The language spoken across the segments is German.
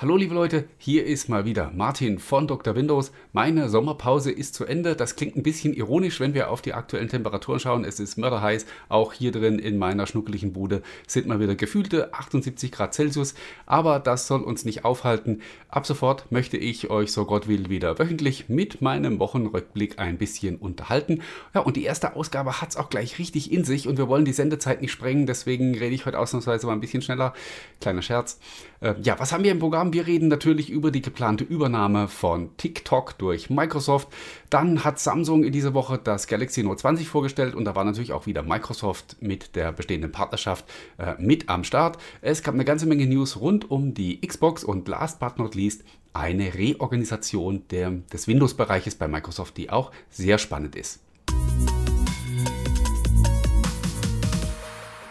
Hallo liebe Leute, hier ist mal wieder Martin von Dr. Windows. Meine Sommerpause ist zu Ende. Das klingt ein bisschen ironisch, wenn wir auf die aktuellen Temperaturen schauen. Es ist mörderheiß. Auch hier drin in meiner schnuckeligen Bude sind mal wieder gefühlte 78 Grad Celsius. Aber das soll uns nicht aufhalten. Ab sofort möchte ich euch, so Gott will, wieder wöchentlich mit meinem Wochenrückblick ein bisschen unterhalten. Ja, und die erste Ausgabe hat es auch gleich richtig in sich und wir wollen die Sendezeit nicht sprengen. Deswegen rede ich heute ausnahmsweise mal ein bisschen schneller. Kleiner Scherz. Äh, ja, was haben wir im Programm? Haben. Wir reden natürlich über die geplante Übernahme von TikTok durch Microsoft. Dann hat Samsung in dieser Woche das Galaxy Note 20 vorgestellt und da war natürlich auch wieder Microsoft mit der bestehenden Partnerschaft äh, mit am Start. Es gab eine ganze Menge News rund um die Xbox und last but not least eine Reorganisation der, des Windows-Bereiches bei Microsoft, die auch sehr spannend ist.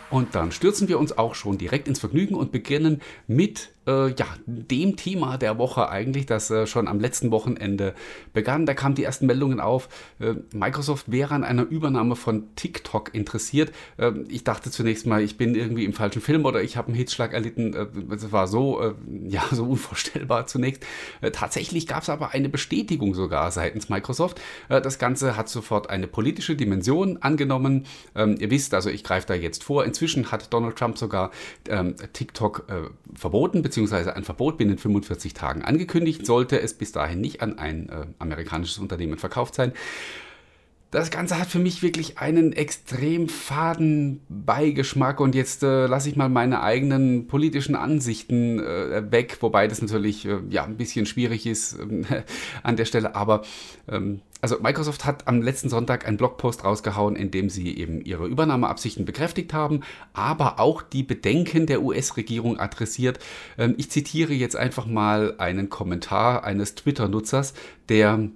Und dann stürzen wir uns auch schon direkt ins Vergnügen und beginnen mit äh, ja, dem Thema der Woche eigentlich, das äh, schon am letzten Wochenende begann. Da kamen die ersten Meldungen auf, äh, Microsoft wäre an einer Übernahme von TikTok interessiert. Ähm, ich dachte zunächst mal, ich bin irgendwie im falschen Film oder ich habe einen Hitzschlag erlitten. Äh, das war so, äh, ja, so unvorstellbar zunächst. Äh, tatsächlich gab es aber eine Bestätigung sogar seitens Microsoft. das Ganze hat sofort eine politische Dimension angenommen. Ähm, ihr wisst, also ich greife da jetzt vor. Inzwischen hat Donald Trump sogar ähm, TikTok verboten, beziehungsweise beziehungsweise ein Verbot binnen 45 Tagen angekündigt, sollte es bis dahin nicht an ein äh, amerikanisches Unternehmen verkauft sein. Das Ganze hat für mich wirklich einen extrem faden Beigeschmack und jetzt äh, lasse ich mal meine eigenen politischen Ansichten äh, weg, wobei das natürlich äh, ja ein bisschen schwierig ist an der Stelle, aber ähm, also Microsoft hat am letzten Sonntag einen Blogpost rausgehauen, in dem sie eben ihre Übernahmeabsichten bekräftigt haben, aber auch die Bedenken der US-Regierung adressiert. Ähm, ich zitiere jetzt einfach mal einen Kommentar eines Twitter-Nutzers, der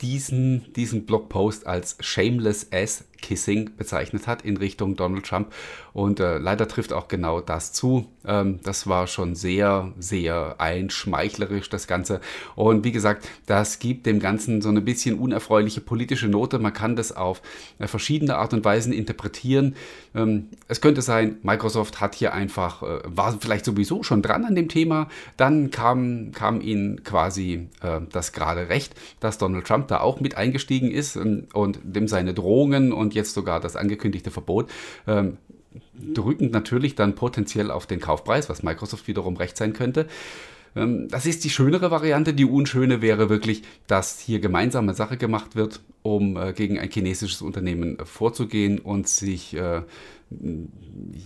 diesen, diesen Blogpost als Shameless Ass Kissing bezeichnet hat in Richtung Donald Trump. Und äh, leider trifft auch genau das zu. Ähm, das war schon sehr, sehr einschmeichlerisch, das Ganze. Und wie gesagt, das gibt dem Ganzen so eine bisschen unerfreuliche politische Note. Man kann das auf äh, verschiedene Art und Weisen interpretieren. Ähm, es könnte sein, Microsoft hat hier einfach, äh, war vielleicht sowieso schon dran an dem Thema. Dann kam, kam ihnen quasi äh, das gerade recht, dass Donald Trump da auch mit eingestiegen ist ähm, und dem seine Drohungen und jetzt sogar das angekündigte Verbot, ähm, drückend natürlich dann potenziell auf den Kaufpreis, was Microsoft wiederum recht sein könnte. Ähm, das ist die schönere Variante. Die unschöne wäre wirklich, dass hier gemeinsame Sache gemacht wird, um äh, gegen ein chinesisches Unternehmen vorzugehen und sich, äh,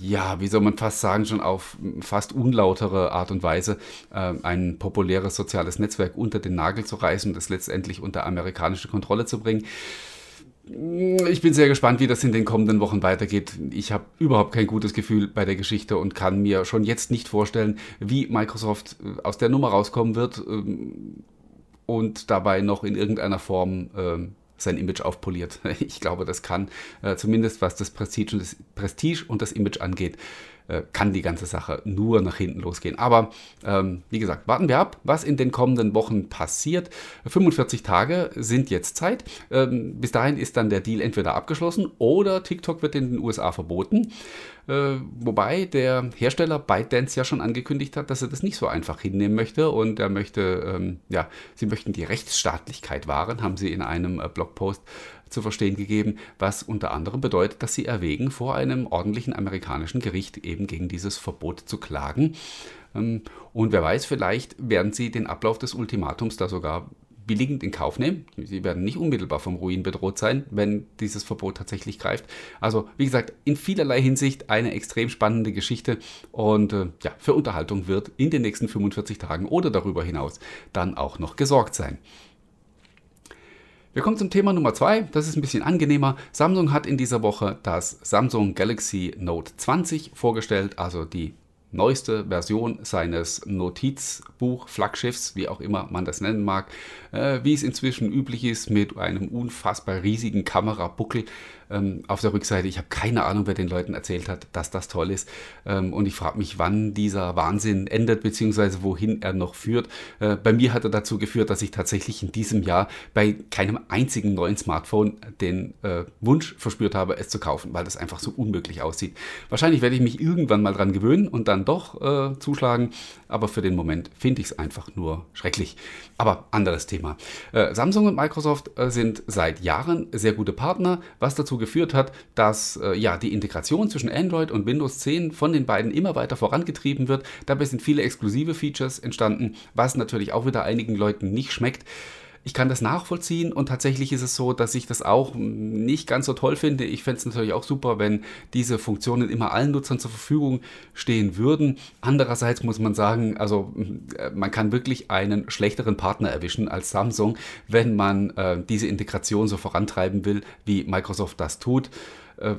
ja, wie soll man fast sagen, schon auf fast unlautere Art und Weise äh, ein populäres soziales Netzwerk unter den Nagel zu reißen und es letztendlich unter amerikanische Kontrolle zu bringen. Ich bin sehr gespannt, wie das in den kommenden Wochen weitergeht. Ich habe überhaupt kein gutes Gefühl bei der Geschichte und kann mir schon jetzt nicht vorstellen, wie Microsoft äh, aus der Nummer rauskommen wird ähm, und dabei noch in irgendeiner Form ähm, sein Image aufpoliert. Ich glaube, das kann, äh, zumindest was das Prestige und das, Prestige und das Image angeht, äh, kann die ganze Sache nur nach hinten losgehen. Aber ähm, wie gesagt, warten wir ab, was in den kommenden Wochen passiert. 45 Tage sind jetzt Zeit. Ähm, bis dahin ist dann der Deal entweder abgeschlossen oder TikTok wird in den USA verboten. Äh, wobei der Hersteller ByteDance ja schon angekündigt hat, dass er das nicht so einfach hinnehmen möchte und er möchte, ähm, ja, sie möchten die Rechtsstaatlichkeit wahren, haben sie in einem äh, Blogpost zu verstehen gegeben, was unter anderem bedeutet, dass sie erwägen, vor einem ordentlichen amerikanischen Gericht eben gegen dieses Verbot zu klagen. Ähm, und wer weiß, vielleicht werden sie den Ablauf des Ultimatums da sogar billigend in Kauf nehmen. Sie werden nicht unmittelbar vom Ruin bedroht sein, wenn dieses Verbot tatsächlich greift. Also, wie gesagt, in vielerlei Hinsicht eine extrem spannende Geschichte und äh, ja, für Unterhaltung wird in den nächsten 45 Tagen oder darüber hinaus dann auch noch gesorgt sein. Wir kommen zum Thema Nummer 2. Das ist ein bisschen angenehmer. Samsung hat in dieser Woche das Samsung Galaxy Note 20 vorgestellt, also die neueste Version seines Notizbuch-Flaggschiffs, wie auch immer man das nennen mag, äh, wie es inzwischen üblich ist, mit einem unfassbar riesigen Kamerabuckel ähm, auf der Rückseite. Ich habe keine Ahnung, wer den Leuten erzählt hat, dass das toll ist. Ähm, und ich frage mich, wann dieser Wahnsinn endet, beziehungsweise wohin er noch führt. Äh, bei mir hat er dazu geführt, dass ich tatsächlich in diesem Jahr bei keinem einzigen neuen Smartphone den äh, Wunsch verspürt habe, es zu kaufen, weil das einfach so unmöglich aussieht. Wahrscheinlich werde ich mich irgendwann mal dran gewöhnen und dann doch äh, zuschlagen, aber für den Moment finde ich es einfach nur schrecklich. Aber anderes Thema. Äh, Samsung und Microsoft äh, sind seit Jahren sehr gute Partner, was dazu geführt hat, dass äh, ja, die Integration zwischen Android und Windows 10 von den beiden immer weiter vorangetrieben wird. Dabei sind viele exklusive Features entstanden, was natürlich auch wieder einigen Leuten nicht schmeckt. Ich kann das nachvollziehen und tatsächlich ist es so, dass ich das auch nicht ganz so toll finde. Ich fände es natürlich auch super, wenn diese Funktionen immer allen Nutzern zur Verfügung stehen würden. Andererseits muss man sagen, also äh, man kann wirklich einen schlechteren Partner erwischen als Samsung, wenn man äh, diese Integration so vorantreiben will, wie Microsoft das tut. Äh,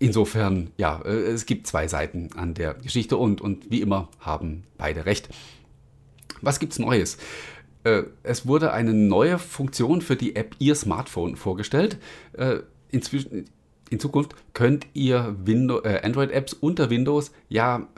insofern, ja, äh, es gibt zwei Seiten an der Geschichte und, und wie immer haben beide recht. Was gibt's Neues? Äh, es wurde eine neue Funktion für die App Ihr Smartphone vorgestellt. Äh, inzwischen, in Zukunft könnt ihr äh, Android-Apps unter Windows ja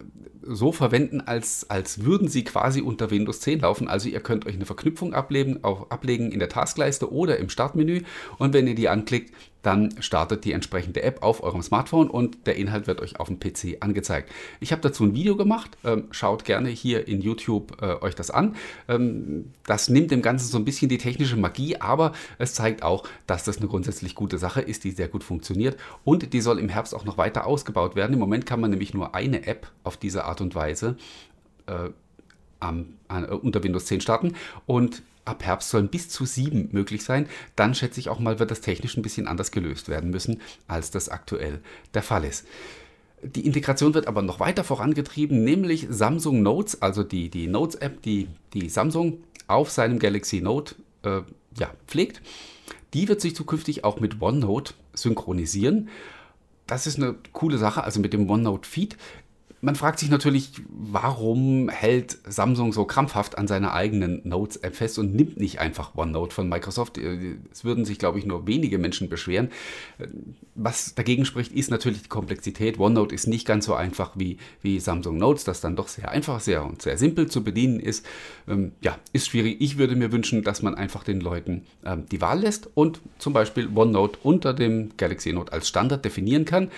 so verwenden, als, als würden sie quasi unter Windows 10 laufen. Also ihr könnt euch eine Verknüpfung ablegen, auch ablegen in der Taskleiste oder im Startmenü. Und wenn ihr die anklickt, dann startet die entsprechende App auf eurem Smartphone und der Inhalt wird euch auf dem PC angezeigt. Ich habe dazu ein Video gemacht, ähm, schaut gerne hier in YouTube äh, euch das an. Ähm, das nimmt dem Ganzen so ein bisschen die technische Magie, aber es zeigt auch, dass das eine grundsätzlich gute Sache ist, die sehr gut funktioniert und die soll im Herbst auch noch weiter ausgebaut werden. Im Moment kann man nämlich nur eine App auf diese Art und Weise äh, am, äh, unter Windows 10 starten und ab Herbst sollen bis zu sieben möglich sein. Dann schätze ich auch mal, wird das technisch ein bisschen anders gelöst werden müssen, als das aktuell der Fall ist. Die Integration wird aber noch weiter vorangetrieben, nämlich Samsung Notes, also die, die Notes-App, die, die Samsung auf seinem Galaxy Note äh, ja, pflegt. Die wird sich zukünftig auch mit OneNote synchronisieren. Das ist eine coole Sache, also mit dem OneNote Feed man fragt sich natürlich, warum hält Samsung so krampfhaft an seiner eigenen Notes-App fest und nimmt nicht einfach OneNote von Microsoft. Äh, es würden sich, glaube ich, nur wenige Menschen beschweren. Äh, was dagegen spricht, ist natürlich die Komplexität. OneNote ist nicht ganz so einfach wie, wie Samsung Notes, das dann doch sehr einfach, sehr und sehr simpel zu bedienen ist. Ähm, ja, ist schwierig. Ich würde mir wünschen, dass man einfach den Leuten ähm, die Wahl lässt und zum Beispiel OneNote unter dem Galaxy Note als Standard definieren kann.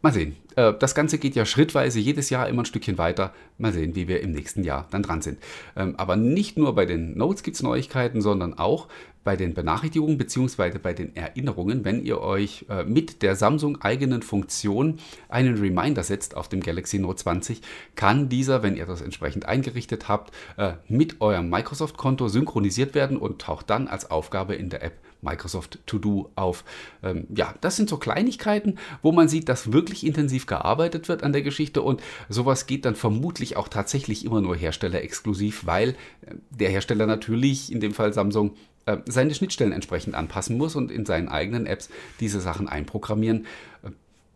Mal sehen. Äh, das Ganze geht ja schrittweise jedes Jahr immer ein Stückchen weiter. Mal sehen, wie wir im nächsten Jahr dann dran sind. Ähm, aber nicht nur bei den Notes gibt es Neuigkeiten, sondern auch bei den Benachrichtigungen bzw. bei den Erinnerungen, wenn ihr euch äh, mit der Samsung eigenen Funktion einen Reminder setzt auf dem Galaxy Note 20, kann dieser, wenn ihr das entsprechend eingerichtet habt, äh, mit eurem Microsoft-Konto synchronisiert werden und taucht dann als Aufgabe in der App Microsoft To Do auf. Ähm, ja, das sind so Kleinigkeiten, wo man sieht, dass wirklich intensiv gearbeitet wird an der Geschichte und sowas geht dann vermutlich auch tatsächlich immer nur herstellerexklusiv, weil äh, der Hersteller natürlich, in dem Fall Samsung, äh, seine Schnittstellen entsprechend anpassen muss und in seinen eigenen Apps diese Sachen einprogrammieren. Äh,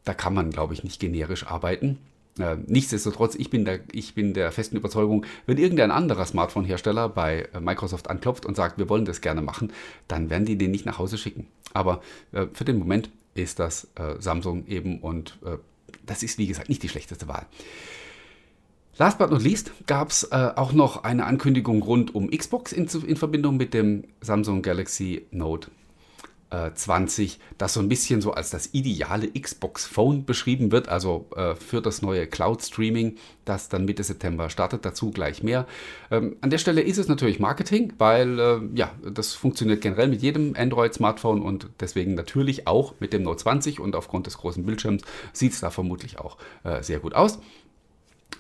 da kann man, glaube ich, nicht generisch arbeiten. Äh, nichtsdestotrotz, ich bin, der, ich bin der festen Überzeugung, wenn irgendein anderer Smartphone-Hersteller bei äh, Microsoft anklopft und sagt, wir wollen das gerne machen, dann werden die den nicht nach Hause schicken. Aber äh, für den Moment ist das äh, Samsung eben und äh, das ist, wie gesagt, nicht die schlechteste Wahl. Last but not least gab es äh, auch noch eine Ankündigung rund um Xbox in, in Verbindung mit dem Samsung Galaxy Note 20, das so ein bisschen so als das ideale Xbox Phone beschrieben wird, also äh, für das neue Cloud Streaming, das dann Mitte September startet. Dazu gleich mehr. Ähm, an der Stelle ist es natürlich Marketing, weil äh, ja, das funktioniert generell mit jedem Android-Smartphone und deswegen natürlich auch mit dem Note 20 und aufgrund des großen Bildschirms sieht es da vermutlich auch äh, sehr gut aus.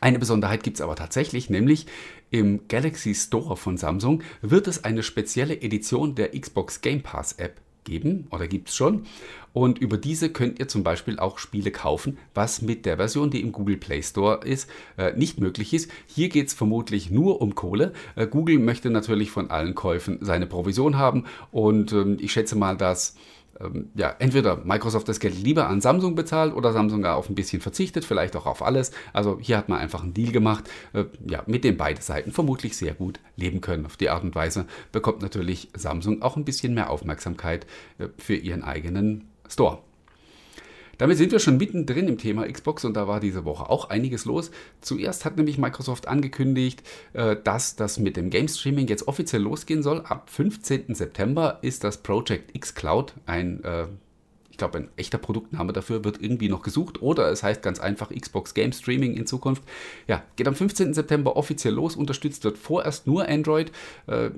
Eine Besonderheit gibt es aber tatsächlich, nämlich im Galaxy Store von Samsung wird es eine spezielle Edition der Xbox Game Pass App geben oder gibt es schon. Und über diese könnt ihr zum Beispiel auch Spiele kaufen, was mit der Version, die im Google Play Store ist, äh, nicht möglich ist. Hier geht es vermutlich nur um Kohle. Äh, Google möchte natürlich von allen Käufen seine Provision haben und ähm, ich schätze mal, dass ähm, ja, entweder Microsoft das Geld lieber an Samsung bezahlt oder Samsung auf ein bisschen verzichtet, vielleicht auch auf alles. Also hier hat man einfach einen Deal gemacht, äh, ja, mit dem beide Seiten vermutlich sehr gut leben können. Auf die Art und Weise bekommt natürlich Samsung auch ein bisschen mehr Aufmerksamkeit äh, für ihren eigenen Store. Damit sind wir schon mittendrin im Thema Xbox und da war diese Woche auch einiges los. Zuerst hat nämlich Microsoft angekündigt, äh, dass das mit dem Game Streaming jetzt offiziell losgehen soll. Ab 15. September ist das Project X Cloud ein äh, ich glaube, ein echter Produktname dafür wird irgendwie noch gesucht oder es heißt ganz einfach Xbox Game Streaming in Zukunft. Ja, geht am 15. September offiziell los, unterstützt wird vorerst nur Android. Äh,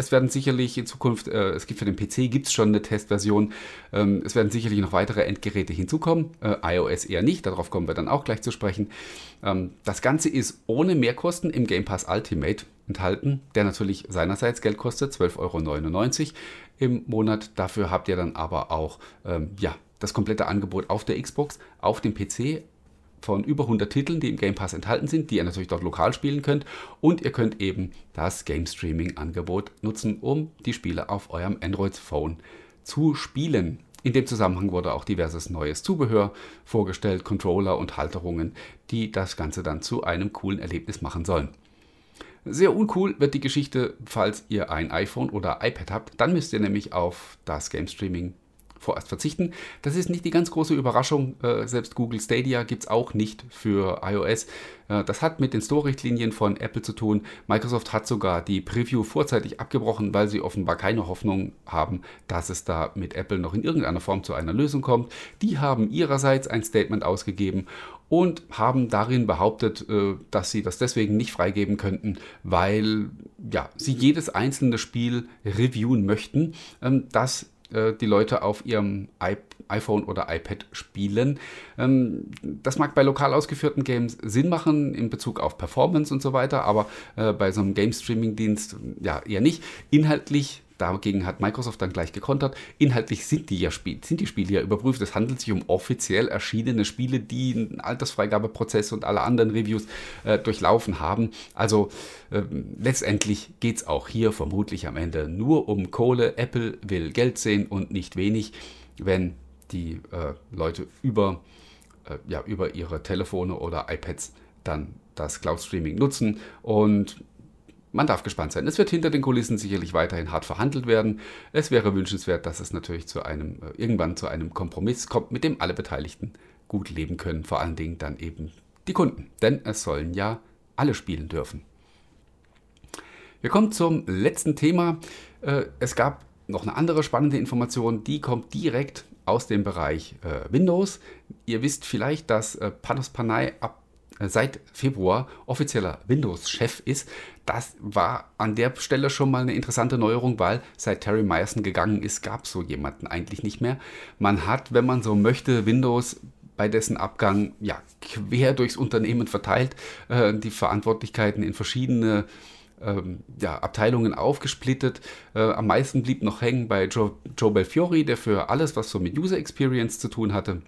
es werden sicherlich in Zukunft, äh, es gibt für den PC gibt es schon eine Testversion, ähm, es werden sicherlich noch weitere Endgeräte hinzukommen, äh, iOS eher nicht, darauf kommen wir dann auch gleich zu sprechen. Ähm, das Ganze ist ohne Mehrkosten im Game Pass Ultimate enthalten, der natürlich seinerseits Geld kostet, 12,99 Euro im Monat. Dafür habt ihr dann aber auch ähm, ja, das komplette Angebot auf der Xbox, auf dem PC, von über 100 Titeln, die im Game Pass enthalten sind, die ihr natürlich dort lokal spielen könnt. Und ihr könnt eben das Game Streaming Angebot nutzen, um die Spiele auf eurem Android Phone zu spielen. In dem Zusammenhang wurde auch diverses neues Zubehör vorgestellt, Controller und Halterungen, die das Ganze dann zu einem coolen Erlebnis machen sollen. Sehr uncool wird die Geschichte, falls ihr ein iPhone oder iPad habt. Dann müsst ihr nämlich auf das Game Streaming vorerst verzichten. Das ist nicht die ganz große Überraschung. Äh, selbst Google Stadia gibt es auch nicht für iOS. Äh, das hat mit den Store-Richtlinien von Apple zu tun. Microsoft hat sogar die Preview vorzeitig abgebrochen, weil sie offenbar keine Hoffnung haben, dass es da mit Apple noch in irgendeiner Form zu einer Lösung kommt. Die haben ihrerseits ein Statement ausgegeben und haben darin behauptet, äh, dass sie das deswegen nicht freigeben könnten, weil ja, sie jedes einzelne Spiel reviewen möchten, ähm, das äh, die Leute auf ihrem iPhone oder iPad spielen. Ähm, das mag bei lokal ausgeführten Games Sinn machen in Bezug auf Performance und so weiter, aber äh, bei so einem Game-Streaming-Dienst ja eher nicht. Inhaltlich Dagegen hat Microsoft dann gleich gekontert. Inhaltlich sind die, ja sind die Spiele ja überprüft. Es handelt sich um offiziell erschienene Spiele, die einen Altersfreigabeprozess und alle anderen Reviews äh, durchlaufen haben. Also äh, letztendlich geht es auch hier vermutlich am Ende nur um Kohle. Apple will Geld sehen und nicht wenig, wenn die äh, Leute über, äh, ja, über ihre Telefone oder iPads dann das Cloud Streaming nutzen. Und man darf gespannt sein. Es wird hinter den Kulissen sicherlich weiterhin hart verhandelt werden. Es wäre wünschenswert, dass es natürlich zu einem, äh, irgendwann zu einem Kompromiss kommt, mit dem alle Beteiligten gut leben können. Vor allen Dingen dann eben die Kunden. Denn es sollen ja alle spielen dürfen. Wir kommen zum letzten Thema. Äh, es gab noch eine andere spannende Information, die kommt direkt aus dem Bereich äh, Windows. Ihr wisst vielleicht, dass Panos Panay ab seit Februar offizieller Windows-Chef ist. Das war an der Stelle schon mal eine interessante Neuerung, weil seit Terry Myerson gegangen ist, gab es so jemanden eigentlich nicht mehr. Man hat, wenn man so möchte, Windows bei dessen Abgang ja, quer durchs Unternehmen verteilt, äh, die Verantwortlichkeiten in verschiedene ähm, ja, Abteilungen aufgesplittet. Äh, am meisten blieb noch hängen bei Joe, Joe Belfiori, der für alles, was so mit User Experience zu tun hatte,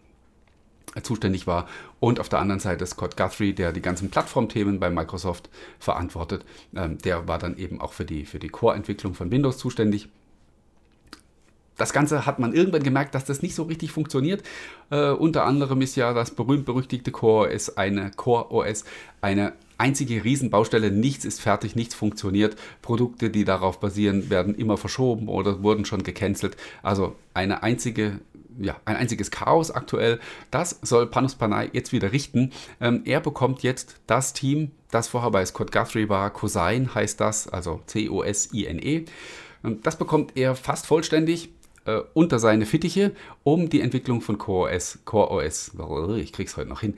zuständig war. Und auf der anderen Seite Scott Guthrie, der die ganzen Plattformthemen bei Microsoft verantwortet. Ähm, der war dann eben auch für die, für die Core-Entwicklung von Windows zuständig. Das Ganze hat man irgendwann gemerkt, dass das nicht so richtig funktioniert. Äh, unter anderem ist ja das berühmt-berüchtigte Core OS eine Core OS eine einzige Riesenbaustelle. Nichts ist fertig, nichts funktioniert. Produkte, die darauf basieren, werden immer verschoben oder wurden schon gecancelt. Also eine einzige ja, ein einziges Chaos aktuell. Das soll Panos Panay jetzt wieder richten. Ähm, er bekommt jetzt das Team, das vorher bei Scott Guthrie war. Cosine heißt das, also C-O-S-I-N-E. Ähm, das bekommt er fast vollständig äh, unter seine Fittiche, um die Entwicklung von Core OS, Core OS, ich krieg's heute noch hin,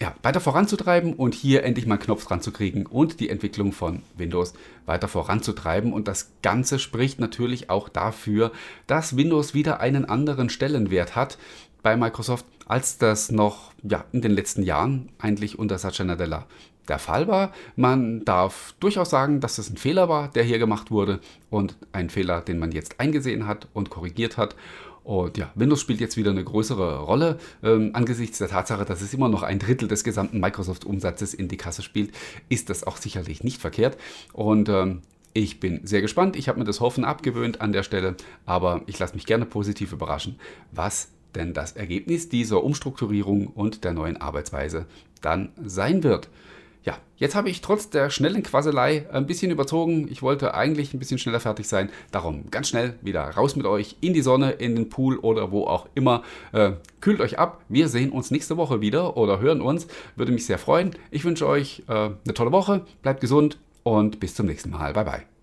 ja, weiter voranzutreiben und hier endlich mal einen Knopf dran zu kriegen und die Entwicklung von Windows weiter voranzutreiben. Und das Ganze spricht natürlich auch dafür, dass Windows wieder einen anderen Stellenwert hat bei Microsoft, als das noch ja, in den letzten Jahren eigentlich unter Satya Nadella der Fall war. Man darf durchaus sagen, dass es ein Fehler war, der hier gemacht wurde und ein Fehler, den man jetzt eingesehen hat und korrigiert hat. Und ja, Windows spielt jetzt wieder eine größere Rolle. Ähm, angesichts der Tatsache, dass es immer noch ein Drittel des gesamten Microsoft-Umsatzes in die Kasse spielt, ist das auch sicherlich nicht verkehrt. Und ähm, ich bin sehr gespannt. Ich habe mir das Hoffen abgewöhnt an der Stelle, aber ich lasse mich gerne positiv überraschen, was denn das Ergebnis dieser Umstrukturierung und der neuen Arbeitsweise dann sein wird. Ja, jetzt habe ich trotz der schnellen Quasselei ein bisschen überzogen. Ich wollte eigentlich ein bisschen schneller fertig sein. Darum ganz schnell wieder raus mit euch in die Sonne, in den Pool oder wo auch immer. Äh, kühlt euch ab. Wir sehen uns nächste Woche wieder oder hören uns. Würde mich sehr freuen. Ich wünsche euch äh, eine tolle Woche. Bleibt gesund und bis zum nächsten Mal. Bye bye.